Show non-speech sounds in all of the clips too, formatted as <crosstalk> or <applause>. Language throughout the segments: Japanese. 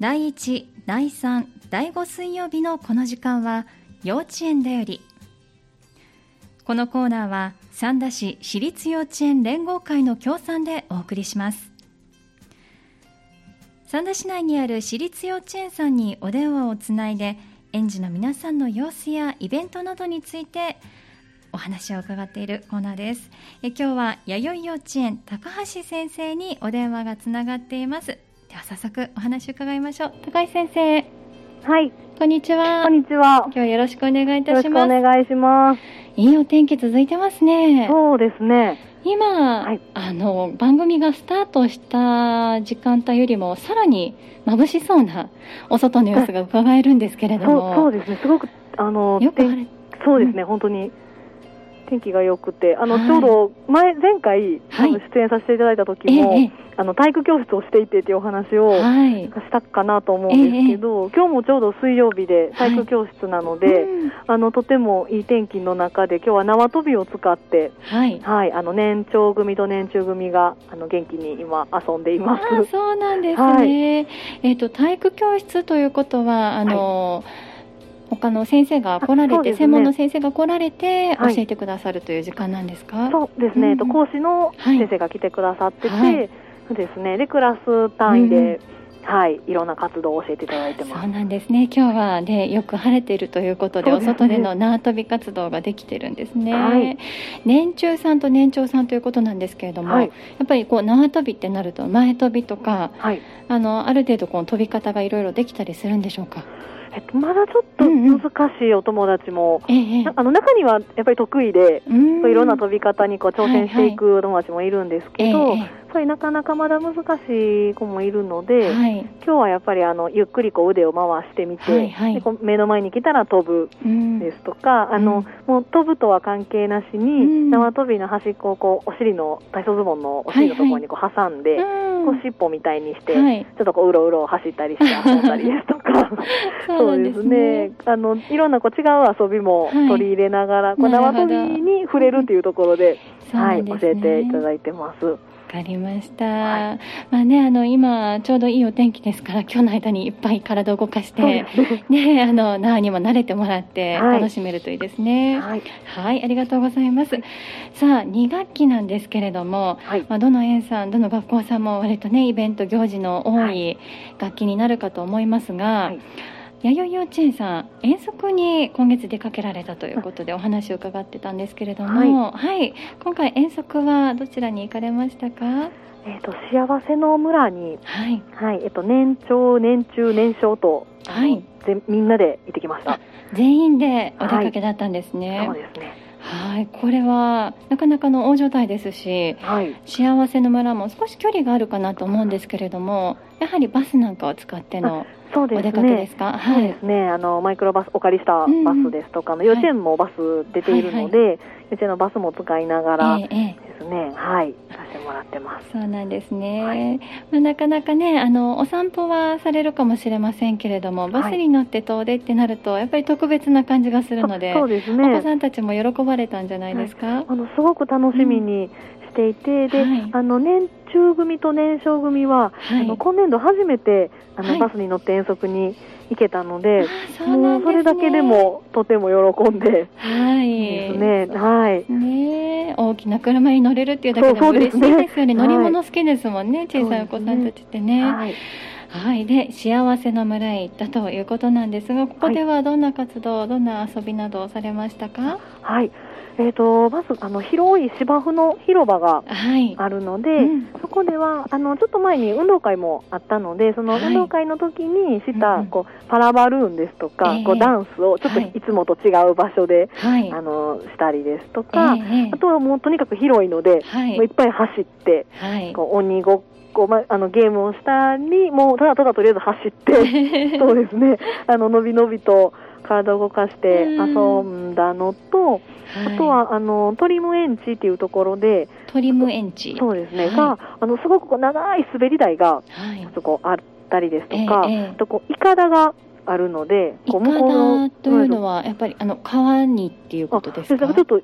第1、第3、第5水曜日のこの時間は幼稚園だより。このコーナーは三田市私立幼稚園連合会の協賛でお送りします。三田市内にある私立幼稚園さんにお電話をつないで園児の皆さんの様子やイベントなどについてお話を伺っているコーナーです。え今日は弥生幼稚園高橋先生にお電話がつながっています。では早速お話を伺いましょう。高橋先生。はい。こんにちは。こんにちは。今日はよろしくお願いいたよろしくおします願いします。いいお天気続いてますね。そうですね。今、はい。あの番組がスタートした時間帯よりもさらに眩しそうなお外の様子が伺えるんですけれどそうも、そうですね。すごくあの天よく晴れそうですね、本当に天気が良くてあの、はい。ちょうど前前回、はい。出演させていただいた時えも、えあの体育教室をしていてっていうお話を、はい。したかなと思うんですけど、今日もちょうど水曜日で体育教室なので、うん。あのとてもいい天気の中で今日は縄跳びを使って、はい。はい、あの年長組と年中組があの元気に今遊んでいます。そうなんですね、はい。えっ、と体育教室ということはあの、他の先生が来られて、ね。専門の先生が来られてはい。教えてくださるという時間なんですか、そうですね、えっとうん。講師のはい。先生が来てくださってて、はい。ですね、でクラス単位で、はい、いろんな活動を教えていただいてます。そうなんですね。今日はねよく晴れているということでね。お外での縄跳び活動ができてるんですね、はい。年中さんと年長さんということなんですけれども、はい。やっぱりこう縄跳びってなると前跳びとかはい、あのある程度こう飛び方がいろいろできたりするんでしょうか？えっとまだちょっとうんうん。難しいお友達も、ええええ。なあの中にはやっぱり得意で、うん。いろんな飛び方にこう挑戦していくお友達もいるんですけど、ええやっぱりなかなかまだ難しい子もいるので、はい、今日はやっぱりあのゆっくりこう腕を回してみて、はいはい。でこう目の前に来たら飛ぶうんですとか、あのもう飛ぶとは関係なしに、うん。縄跳びの端っこをこうお尻の体操相撲のお尻のところにこう挟んで、うん。こう尻尾みたいにして、はい。ちょっとこううろうろ走ったりして遊んだり <laughs> ですとかそうですね。あのいろんなこう違う遊びもはい。取り入れながら、こうなるほど。縄跳びに触れるっていうところで、はい、教えていただいてます。わかりました、はまあねあの今ちょうどいいお天気ですから <laughs> 今日の間にいっぱい体を動かして <laughs> ね。ねあの縄にも慣れてもらってはい。楽しめるといいですね。はい、はい、ありがとうございます。さあ2学期なんですけれどもはい、まあ、どの園さん、どの学校さんも割とねイベント行事の多はい。学期になるかと思いますが、はい弥生幼稚園さん遠足に今月出かけられたということでお話を伺ってたんですけれども、はい。今回遠足はどちらに行かれましたか？えっ、と幸せの村に、はい。はい、えっ、と年長、年中、年少と、はい。ぜみんなで行ってきました。全員でお出かけだったんですね。そうですね。はい。これはなかなかの大所帯ですしはい、幸せの村も少し距離があるかなと思うんですけれどもやはりバスなんかを使ってのそうですね。お出かけですか？はい。ですね、あのマイクロバスお借りしたバスですとか、あの幼稚園もバス出ているので、幼稚園のバスも使いながらでええええ。すね、はい、させてもらってます。そうなんですね、はい。まあ、なかなかねあのお散歩はされるかもしれませんけれどもバスに乗って遠出ってなるとやっぱり特別な感じがするのでそうですお子ね。さんたちも喜ばれたんじゃないですか、あのすごく楽しみにしていて、で、はい。あの年中組と年少組は、はい。あの今年度初めてあの、はい。バスに乗って遠足に行けたので、あそうなもうそれだけでもとても喜んではい。ですね、はい。ねえ。大きな車に乗れるっていうだけでも嬉しいですよね。乗り物好きですもんね、小さいお子さんたちってね。はい。はい。で幸せの村へ行ったということなんですがここではどんな活動、どんな遊びなどをされましたか？はい。えっ、と、まず、あの、広い芝生の広場がはい。あるので、うん。そこでは、あの、ちょっと前に運動会もあったので、そのはい。運動会の時にした、うんうん。こう、パラバルーンですとか、ええ。こう、ダンスをちょっとはいいつもと違う場所で、はい。あの、したりですとか、ええええ。あとはもうとにかく広いので、はい。もういっぱい走って、はい。こう鬼ごっこ、ま、あのゲームをしたり、もうただただとりあえず走って、<laughs> そうですね、あの、のびのびと体を動かして遊んだのと、あとは、あの、トリムエンチっていうところで、トリムエンチそうですね、はい。が、あの、すごくこう長い滑り台が、はい。そこあったりですとか、えとこう、イカダがあるので、こう向こうダというのは、はやっぱりあの川にっていうことですか？あちょっと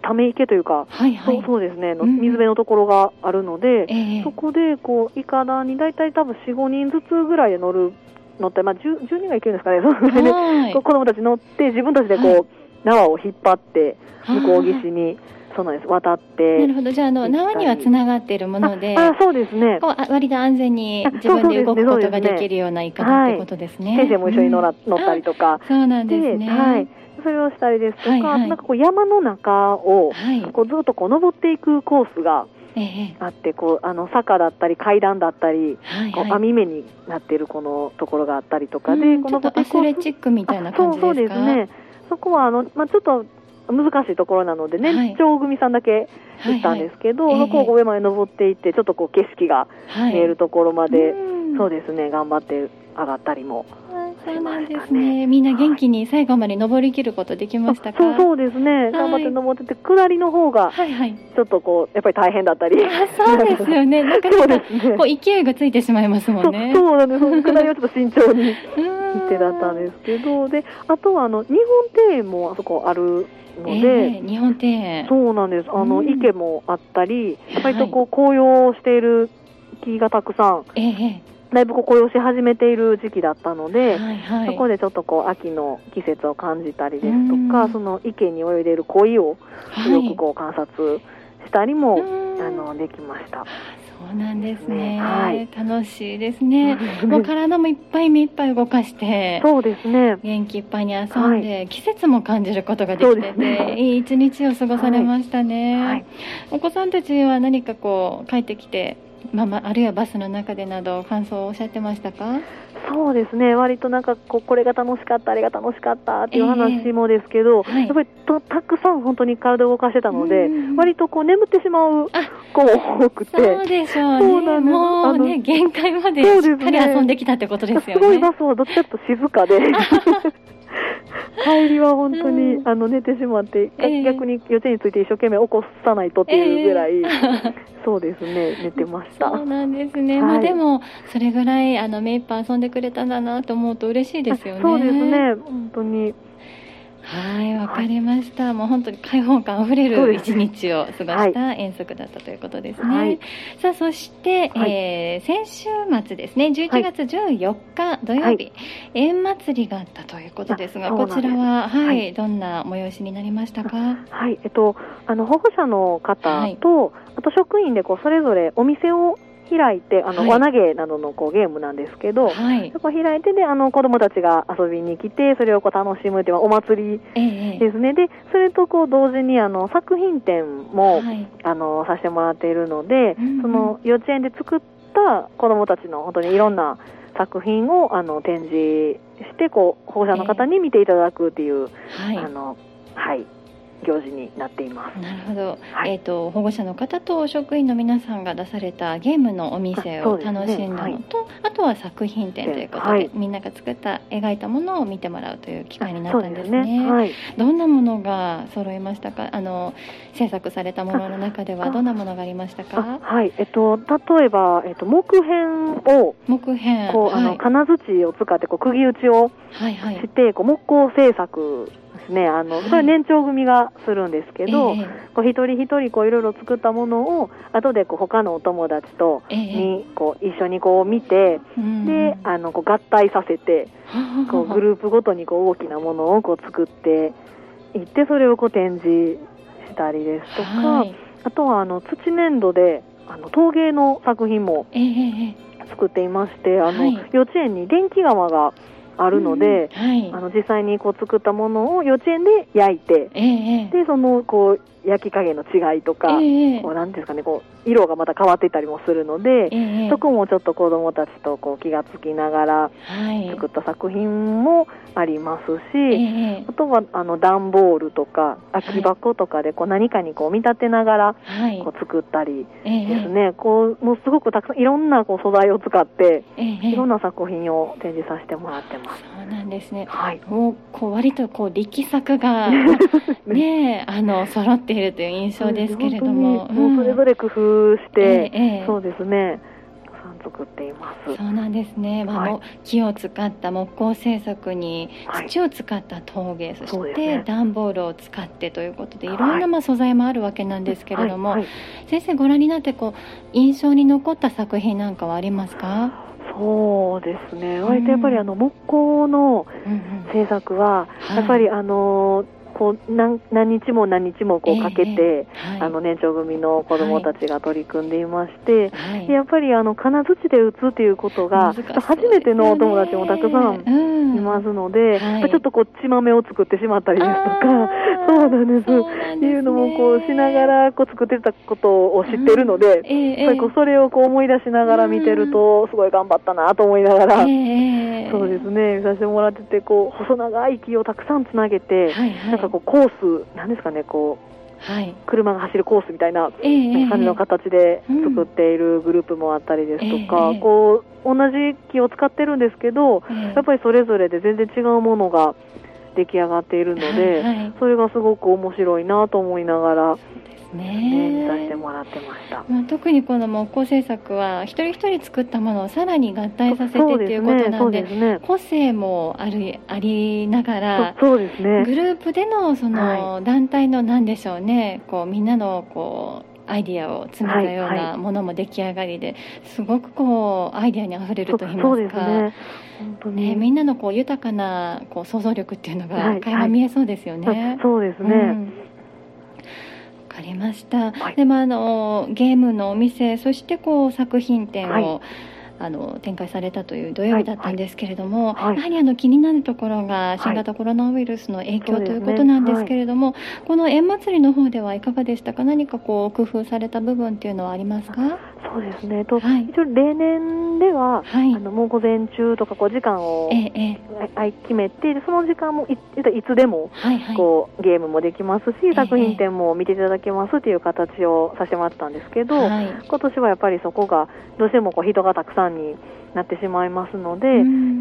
ため池というか、はいはい。そうそうですね、のうん。水辺のところがあるので、ええ。そこでこうイカダに大体多分4、5人ずつぐらいで乗る乗って、まあ、10, 10人が行けるんですかね、そのぐらい。子供たち乗って、自分たちでこう、はい縄を引っ張って、向こう岸に、そうなんです、渡って。なるほどじゃああの縄にはつながっているものでああそうですね。こうあ割と安全にあ自分で動くことができるようなイカだってことですね。先生も一緒に乗ら、うん乗ったりとか。あそうなんですね。はい。それをしたりですとか、はいはいなんかこう山の中を、はい。こうずっとこう登っていくコースがええあって、こう、あの、坂だったり階段だったり、はいこうはい。網目になっているこのところがあったりとかで、うんこのちょっとアスレチックみたいな感じですか？そうそうですね。そこはあの、まあ、ちょっと難しいところなので、はい年長組さんだけ行ったんですけど、はいはいそこを上まで登っていって、ちょっとこう景色がはい。見えるところまで、うんそうですね、頑張って上がったりも。そうなんですね。みんな元気に最後まで登りきることできましたか？そうそうですね、頑張って登ってて、下りの方がはいはい。ちょっとこう、やっぱり大変だったり。あ、そうですよね。<laughs> なかそうですね。こう勢いがついてしまいますもんね。そうなんです。下りはちょっと慎重にうん行ってだったんですけど、で、あとはあの、日本庭園もあそこあるのえで、え日本庭園。そうなんです。あの、うん池もあったり、はい割とこう、紅葉している木がたくさん、ええだいぶこう紅葉し始めている時期だったので、はいはい。そこでちょっとこう、秋の季節を感じたりですとうん、かその池に泳いでいる鯉をはいよくこう観察したりも、うんあの、できました。そうなんですね。はい楽しいですね。う <laughs> んもう体もいっぱい目いっぱい動かして。そうですね。元気いっぱいに遊んで、季節も感じることができてて、ねいい一日を過ごされましたね、はいお子さんたちは何かこう帰ってきて、まあまあ、あるいはバスの中でなど感想をおっしゃってましたか？そうですね。割となんかこう、これが楽しかった、あれが楽しかったっていう話もですけど、はい。やっぱりとたくさん本当に体を動かしてたので、うん。割とこう眠ってしまうあ子も多くて、そうでしょうね。そうなんもうね限界までしっかり遊んできたってことですよね。す。ごいバスはどっちかと静かで、<laughs> 帰りは本当に、うん。あの寝てしまって、ええ。逆に幼稚園について一生懸命起こさないとっていうぐらい、ええ。<laughs> そうですね、寝てました。そうなんですね、はい。まあでもそれぐらいあの目いっぱい遊んでくれたんだなと思うと嬉しいですよね。そうですね、本当に。はい、わかりました。もう本当に開放感あふれる一日を過ごした遠足だったということですね。はい。さあ、そして、はい。えー先週末ですね、11月14日土曜日、はい縁祭りがあったということですが、こちらは、はい、はい。どんな催しになりましたか？はい、えっと、あの保護者の方と、あと職員でこうそれぞれお店を開いて、あの、はい輪投げなどのこうゲームなんですけど、はい。そこを開いてで、あの子供たちが遊びに来て、それをこう楽しむっていうお祭りええですね。で、それとこう同時にあの作品展も、はい。あのさせてもらっているので、うんうんその幼稚園で作った子供たちの本当にいろんな作品をあの展示してこう保護者の方に見ていただくっていう、はい。あのはい行事になっています。なるほど、はいえっ、と保護者の方と職員の皆さんが出されたゲームのお店を楽しんだのと、あとは作品展ということで、はいみんなが作った描いたものを見てもらうという機会になったんですね。はい。どんなものが揃いましたか？あの制作されたものの中ではあどんなものがありましたあか。はい、えっと、例えば、えっと、木片を、木片こう、あの、はい、金槌を使って、こう、釘打ちをはいはいして、こう、木工製作ですね。あの、はい。それ年長組がするんですけど、ええ。こう、一人一人、こう、いろいろ作ったものを、後で、こう、他のお友達と、ええ。に、こう、一緒にこう、見て、うん。で、あの、こう、合体させて、<laughs> こう、グループごとに、こう、大きなものを、こう、作っていって、それを、こう、展示したりですとか、はい。あとは、あの、土粘土で、あの、陶芸の作品もええ。ええ作っていまして、あの、はい。幼稚園に電気窯があるので、うんはい。あの、実際にこう作ったものを幼稚園で焼いて、ええええ。で、その、こう、焼き加減の違いとか、ええこう、なんですかね、こう、色がまた変わってたりもするので、ええそこもちょっと子供たちとこう気がつきながらはい。作った作品もありますし、ええあとはあの段ボールとか空き箱とかでこう何かにこう見立てながらはい。こう作ったりええですね、こうもうすごくたくさんいろんなこう素材を使ってええいろんな作品を展示させてもらってます。んですね。はい。もうこう割とこう力作が <laughs> ねあの揃っているという印象ですけれども、もうそれぞれ工夫して、ええええ。そうですね、作っています。そうなんですね、まあはい。木を使った木工製作にはい。土を使った陶芸、そしてそうですね。段ボールを使ってということでいはい。ろんなまあ素材もあるわけなんですけれども、はいはい。先生ご覧になってこう印象に残った作品なんかはありますか？そうですね、割とやっぱりあの木工の制作は、やっぱりあのこう何何日も何日もこうかけて、えーはい、あの年長組の子どもたちが取り組んでいまして、はい、やっぱりあの金槌で打つということが、ね、初めてのお友達もたくさんいますので、うんはい、ちょっとこう血豆を作ってしまったりですとか、そうなんです。っていうのもこうしながらこう作ってたことを知ってるので、うん。えー、やっぱりこうそれをこう思い出しながら見てると、すごい頑張ったなと思いながら、えー、そうですね、見させてもらってて、こう細長い木をたくさんつなげて、はいはいかこうコース、なんですかね、こう、はい、車が走るコースみたいな感じの形で作っているグループもあったりですとか、えー、こう同じ木を使ってるんですけど、えー、やっぱりそれぞれで全然違うものが出来上がっているので、それがすごく面白いなと思いながらね、させてもらってました、まあ、特にこの木工制作は一人一人作ったものをさらに合体させてっていうことなんで、ねね、個性もあるありながらそうです、ね、グループでのその団体のなんでしょうね、こうみんなのこうアイディアを詰めたようなものも出来上がりで、すごくこうアイディアにあふれると言いますか。ね。ね、みんなのこう豊かなこう想像力っていうのが垣間見えそうですよね。はいはい、そうですね、うんかりました、はい、でもあのゲームのお店そしてこう作品展を、はい。あの展開されたという土曜日だったんですけれども、はい。はい、やはりあの気になるところが新型コロナウイルスの影響、ということなんですけれども、ね。はい、この縁祭りの方ではいかがでしたか？何かこう工夫された部分っていうのはありますか？そうですね。と、はい、一応例年では、はい、あのもう午前中とかこう時間を、ええ決めてその時間もいいつでも、はいはい、こうゲームもできますし、え、作品展も見ていただけますという形をさせてもらったんですけど、はい、今年はやっぱりそこがどうしてもこう人がたくさんになってしまいますので、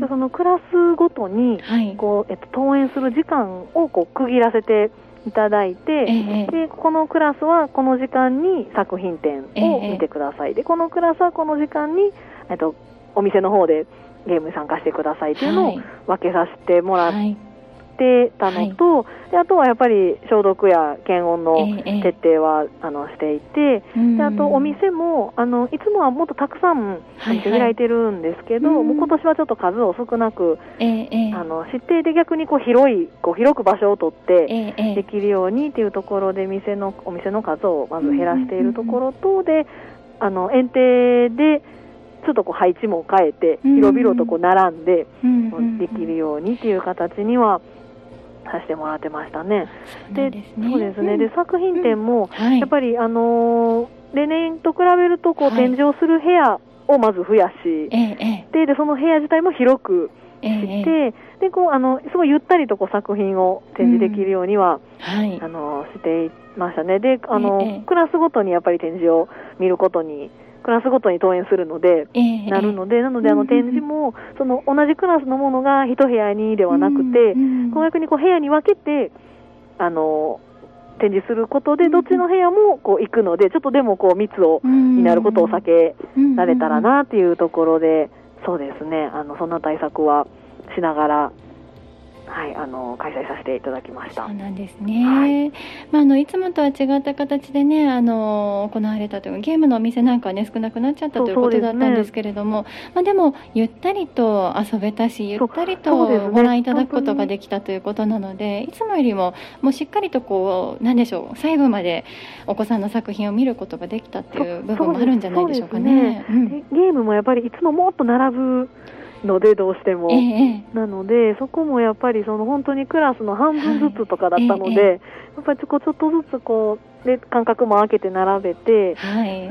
そのクラスごとにこう、えっと、登園する時間をこう区切らせていただいて、えでこのクラスはこの時間に作品展を見てください、えでこのクラスはこの時間に、えっと、お店の方でゲームに参加してくださいというのを分けさせてもらって。てたのと、はい、であとはやっぱり消毒や検温の徹底は、ええ、あのしていて、であとお店もあのいつもはもっとたくさん開いてるんですけど、はいはい、もう今年はちょっと数を少なく、え、あの指定で逆にこう広いこう広く場所を取ってできるようにっていうところで店のお店の数をまず減らしているところとで、あの園庭でちょっとこう配置も変えて、広々とこう並んで、できるようにっていう形にはさせてもらってましたね。で、そうですね。で、作品展も、やっぱり、あの例年と比べると、こう、展示をする部屋をまず増やし、で、で、その部屋自体も広くして、で、こう、あの、すごいゆったりとこう作品を展示できるようには、あの、していましたね。で、あの、クラスごとにやっぱり展示を見ることにクラスごとに登園するので、えー、なるので、なのであの展示も、その同じクラスのものが一部屋にではなくて、こう逆にこう部屋に分けて、あの、展示することで、どっちの部屋もこう行くので、ちょっとでもこう密をになることを避けられたらなっていうところで、そうですね、あのそんな対策はしながらはい、あの開催させていただきました。そうなんですね。はい、まああのいつもとは違った形でね、あの行われたというゲームのお店なんかはね少なくなっちゃったということだったんですけれども、ね、まあでもゆったりと遊べたし、ゆったりとご覧いただくことができたということなので、いつもよりももうしっかりとこうなんでしょう、最後までお子さんの作品を見ることができたっていう部分もあるんじゃないでしょうかね。ねうん、ゲームもやっぱりいつももっと並ぶ。のでどうしても、えなのでそこもやっぱりその本当にクラスの半分ずつとかだったので、はいえ、やっぱりちょっとずつこうで間隔も空けて並べて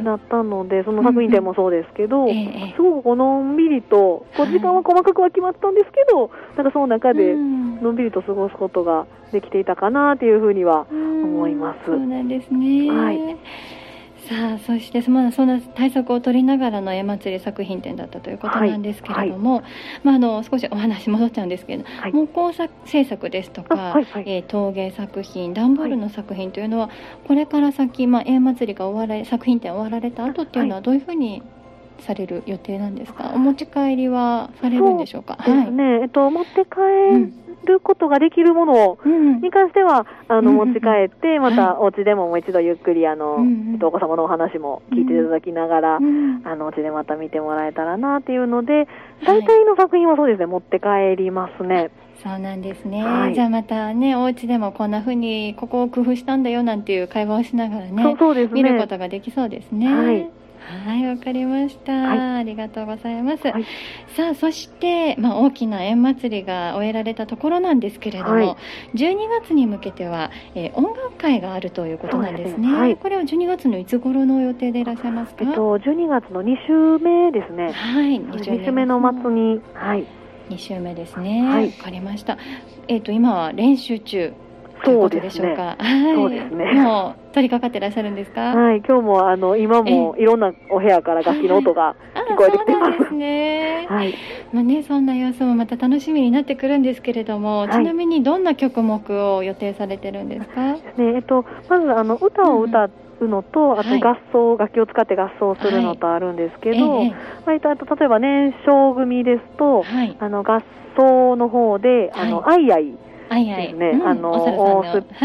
なったので、はい、その作品展もそうですけど、すごくのんびりとこう時間は細かくは決まったんですけど、なんかその中でのんびりと過ごすことができていたかなというふうには思います。そうなんですね、はいさあそしてそんな対策を取りながらの絵祭り作品展だったということなんですけれども、はい。はい、まあ、あの少しお話戻っちゃうんですけど、はい、木工制作ですとか、はいはい、えー、陶芸作品段ボールの作品というのは、これから先、まあ、絵祭りが終わられ作品展終わられた後っていうのはどういうふうにされる予定なんですか？お持ち帰りはされるんでしょうか？ですね、えっと、持って帰ることができるものに関しては、あの、持ち帰って、またお家でももう一度ゆっくり、あの、えっと、お子様のお話も聞いていただきながら、あの、お家でまた見てもらえたらなっていうので、大体の作品はそうですね、持って帰りますね。そうなんですね、はい、じゃあまたねお家でもこんな風にここを工夫したんだよなんていう会話をしながらねそうですね。見ることができそうですね。はいはい、わかりました、はい、ありがとうございます。はい、さあ、そして、まあ、大きな縁祭りが終えられたところなんですけれども、はい、12月に向けては、えー、音楽会があるということなんですね。すねはい、これは12月のいつ頃の予定でいらっしゃいますか？えっと、12月の2週目ですね。はい、2週目の末に、はい。2週目ですね。はい、わかりました。えっ、ー、と、今は練習中。そうでしょうか。そうですね。もう取り掛かってらっしゃるんですか？はい、今日もあの今もいろんなお部屋から楽器の音が聞こえてきてます。ですね。はい。まあねそんな様子もまた楽しみになってくるんですけれども、ちなみにどんな曲目を予定されてるんですか？ねえっとまずあの歌を歌うのと、あと合奏、楽器を使って合奏するのとあるんですけど、はいえとあと例えば年少組ですと、あの合奏の方であの、あいあいですね、あの、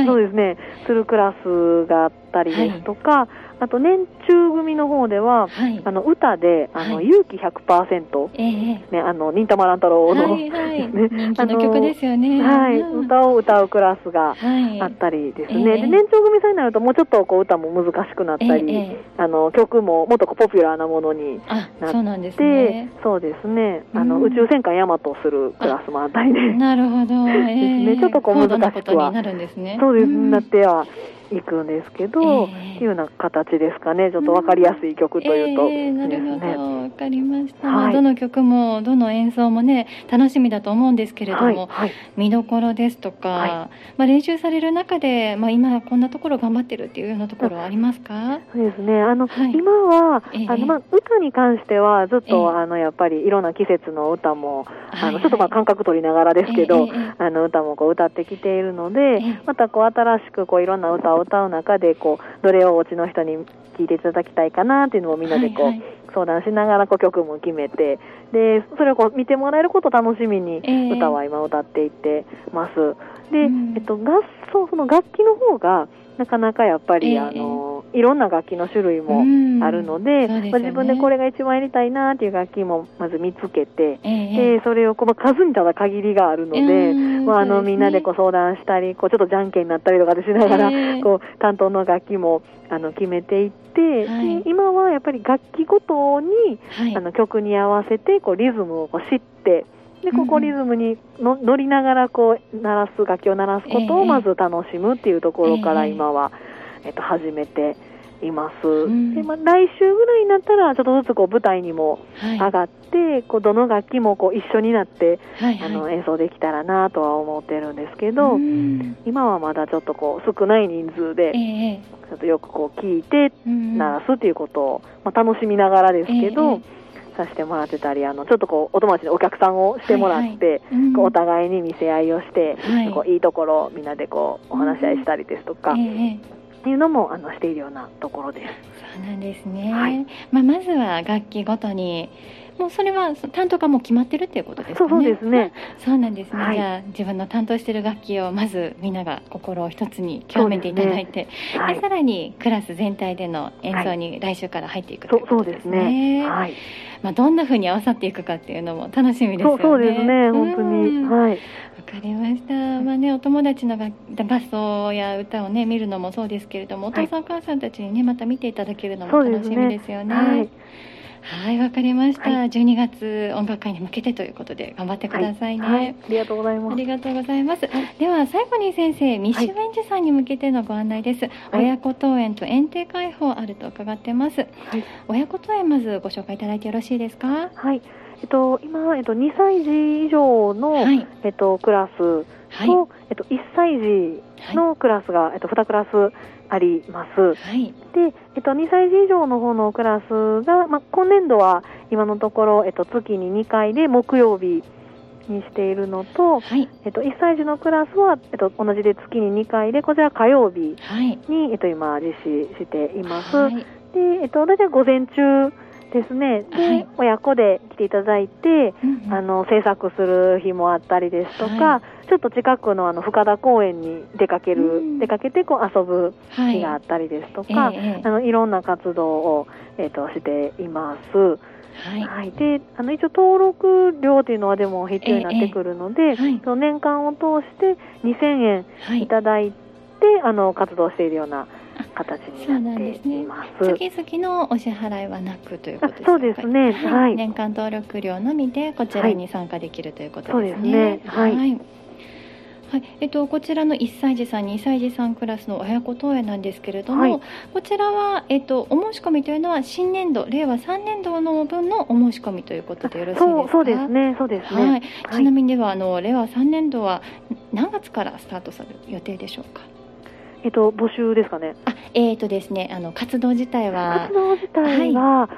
そうですね、するクラスがあったりですとか、あと年中組の方では、はい、あの歌で、あの、はい、勇気100%、えー、ね、あの忍たま乱太郎の、はいはい、<laughs> ね、人気の曲ですよね。はい、歌を歌うクラスがあったりですね。はい、で年長組さんになるともうちょっとこう歌も難しくなったり、えー、あの曲ももっとポピュラーなものになって、そうなんですね。そうですね。あの、うん、宇宙戦艦ヤマトするクラスもあったりで、なるほど。えー、ですね。ちょっとこう難しくは。なるんですね。そうです。なっては。いくんですけど、えー、いうような形ですかね。ちょっと分かりやすい曲というと、えー、なるほど。分かりました、はい、どの曲もどの演奏もね楽しみだと思うんですけれども、はいはい、見どころですとか、はい、まあ、練習される中で、まあ、今こんなところ頑張ってるっていうようなところはありますか？そうですね。あの、今は、えー、あのまあ、歌に関してはずっと、あのやっぱりいろんな季節の歌も、あのちょっとまあ感覚取りながらですけど、あの歌もこう歌ってきているので、またこう新しくこういろんな歌を歌う中でこうどれをお家の人に聞いていただきたいかなっていうのをみんなでこう、はいはい、相談しながらこう曲も決めてでそれをこう見てもらえることを楽しみに歌は今歌っていってます。えー、で、うん、えっと、合奏その楽器の方がなかなかやっぱり、えー、あのいろんな楽器の種類もあるので、ね、まあ、自分でこれが一番やりたいなっていう楽器もまず見つけて、えー、でそれをこの数にただ限りがあるので、えー、まあ、あの、ね、みんなでこう相談したりこうちょっとじゃんけんになったりとかでしながら、<laughs> こう担当の楽器もあの決めていって、はい、今はやっぱり楽器ごとに、はい、あの曲に合わせてこうリズムをこう知ってでここリズムにの乗りながらこう鳴らす楽器を鳴らすことをまず楽しむっていうところから今は、えっと、始めています、うん、でまあ、来週ぐらいになったらちょっとずつこう舞台にも上がって、はい、こうどの楽器もこう一緒になって、はいはい、あの演奏できたらなとは思ってるんですけど、うん、今はまだちょっとこう少ない人数で、えー、ちょっとよくこう聞いて鳴らすっていうことを、まあ、楽しみながらですけど、えーさせてもらってたりあのちょっとこうお友達のお客さんをしてもらって、はい。はいうん、こうお互いに見せ合いをして、はい、こういいところをみんなでこうお話し合いしたりですとか、っていうのもあのしているようなところです。そうなんですね。はい、まあまずは楽器ごとにもうそれは担当がもう決まってるっていうことですね。そうですね。そうなんですね。はい、じゃあ自分の担当している楽器をまずみんなが心を一つに極めていただいて、で、ねはい、さらにクラス全体での演奏に来週から入っていくということですね。そうですね。はい。まあどんな風に合わさっていくかっていうのも楽しみですよね。そうですね。本当に。はい。わかりました。まあね、お友達の合奏や歌をね見るのもそうですけれども、お父さん、お母さんたちにねまた見ていただけるのも楽しみですよね。はい。はい、わかりました、はい、12月音楽会に向けてということで頑張ってくださいね、はい。はい、ありがとうございます。ありがとうございます、では最後に先生ミッシュエンジさんに向けてのご案内です、親子登園と園庭開放あると伺ってます、親子登園まずご紹介いただいてよろしいですか？はいえっと、今、えっと、2歳児以上の、えっと、クラスと、えっと、1歳児のクラスが、えっと、2クラスあります。はい、で、えっと、2歳児以上の方のクラスが、まあ、今年度は今のところ、えっと、月に2回で木曜日にしているのと、はい、えっと、1歳児のクラスは、えっと、同じで月に2回で、こちら火曜日に、はい、えっと、今、実施しています。はい、で、えっと、大体午前中ですね。で、はい。親子で来ていただいて、うんうん。あの制作する日もあったりですとか、はちょっと近くのあの深田公園に出かける、うん。出かけてこう遊ぶはい。日があったりですとか、ええええ。あのいろんな活動をえっ、としています。はい。はい、であの一応登録料というのはでも必要になってくるので、ええはい。その年間を通して2000円はい。いただいて、あの活動しているような形そうになってなんですね。います。月々のお支払いはなくということですあそうですね。はい。年間登録料のみでこちらに参加できるということですね。そうですね。はい。はい。はい。えっと、こちらの1歳児さん、2歳児さんクラスの親子登園なんですけれども、はい。こちらは、えっと、お申し込みというのは新年度、令和3年度の分のお申し込みということでよろしいですか？そうですね、そうですね。はい、ちなみにではあの令和3年度は何月からスタートされる予定でしょうか？えっと募集ですかね？あえーとですね、あの活動自体は活動自体は、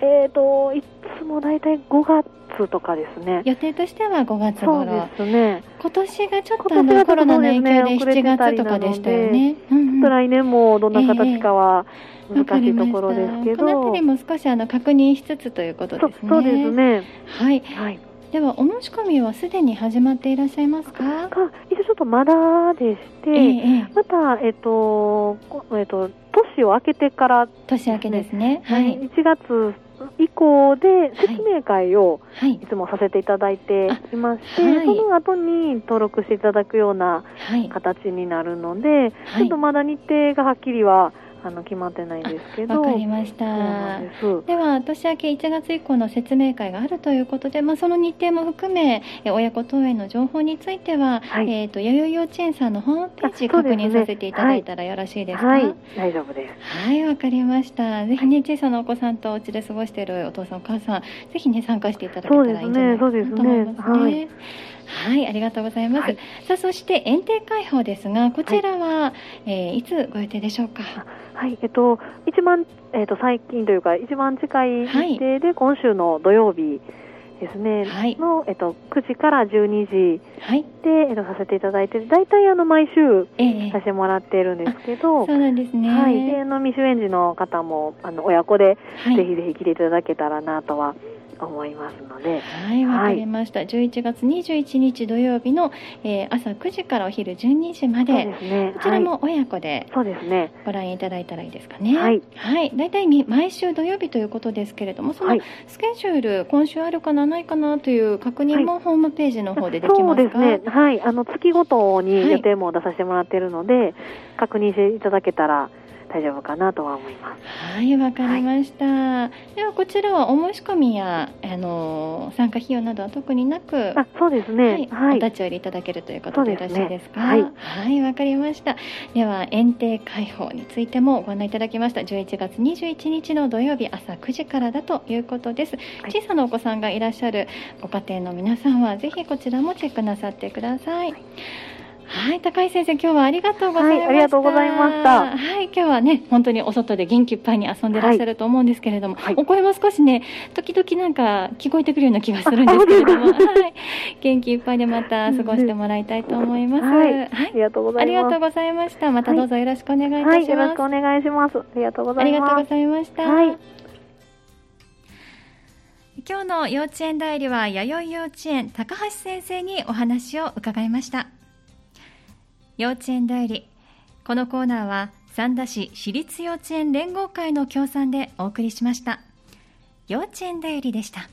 えっといつもだいたい5月とかですね。予定としては5月そう頃ですね。今年がちょっとあのコロナの影響でそうですね7月とかでしたよね。うんうんちょっと来年もどんな形かは難しいところですけど。わかりましたこの辺りも少しあの確認しつつということですね。そうですね。はい。はい。ではお申し込みはすでに始まっていらっしゃいますか？が一応ちょっとまだでして、ええええまたえっとこえっと年を明けてから、年明けですね。ははいい。1月以降で説明会をはいい。つもさせていただいていまして、あはいその後に登録していただくようなはい。形になるので、はいちょっとまだ日程がはっきりはあの決まってないんですけど、わかりました。ん。では年明け1月以降の説明会があるということで、まあ、その日程も含めえ親子登園の情報については、はい。えー、と弥生幼稚園さんのホームページ確認させていただいたらよろしいですか？はい、大丈夫です。はいわかりました。ぜひね小さなお子さんとお家で過ごしているお父さんお母さんぜひね参加していただけたらいいんじゃないかなと思いますねはい、ありがとうございます。はい。さあ、そして園庭開放ですが、こちらは、いえーいつご予定でしょうか？はい、えっと、一番、えっと、最近というか、一番近い日程で、今週の土曜日ですね、はい。の、えっと、9時から12時はい、で、えっと、させていただいて、大体、あの、毎週ええ。させてもらっているんですけど、そうなんですね。はい、で、あの、未就園児の方も、あの、親子で、はい。ぜひぜひ来ていただけたらなとは思いますので、はい、わかりました。11月21日土曜日の、えー朝9時からお昼12時まそうで、ね。こちらも親子ではい、そうですね。ご覧いただいたらいいですかね。はい。はい、大体み毎週土曜日ということですけれども、そのはい。スケジュール、今週あるかな、ないかなという確認もホームページの方でできそうますか？ですね。はい。あの、月ごとにはい予定も出させてもらっているので、確認していただけたら大丈夫かなとは思います。はい、わかりました。ではこちらはお申し込みやあの参加費用などは特になく、あ、そうですね。は、はいい。お立ち寄りいただけるということでよろしいですか？ねはい、わかりました。では園庭開放についてもご案内いただきました。11月21日の土曜日朝9時からだということです。はい小さなお子さんがいらっしゃるご家庭の皆さんはぜひこちらもチェックなさってください。はい、高井先生、今日はありがとうございました。はいありがとうございましたはい、今日はね、本当にお外で元気いっぱいに遊んでらっしゃると思うんですけれども、はいお声も少しね、時々なんか聞こえてくるような気がするんですけれども、はい、元気いっぱいでまた過ごしてもらいたいと思います。はい。はいありがとうござあいます。りがとうございました。またどうぞよろしくお願いいたはい。します。よろしくお願いします。ありがとうございます。がとうございました。はい今日の幼稚園代理は弥生幼稚園高橋先生にお話を伺いました。幼稚園代理。このコーナーは三田市私立幼稚園連合会の協賛でお送りしました。幼稚園代理でした。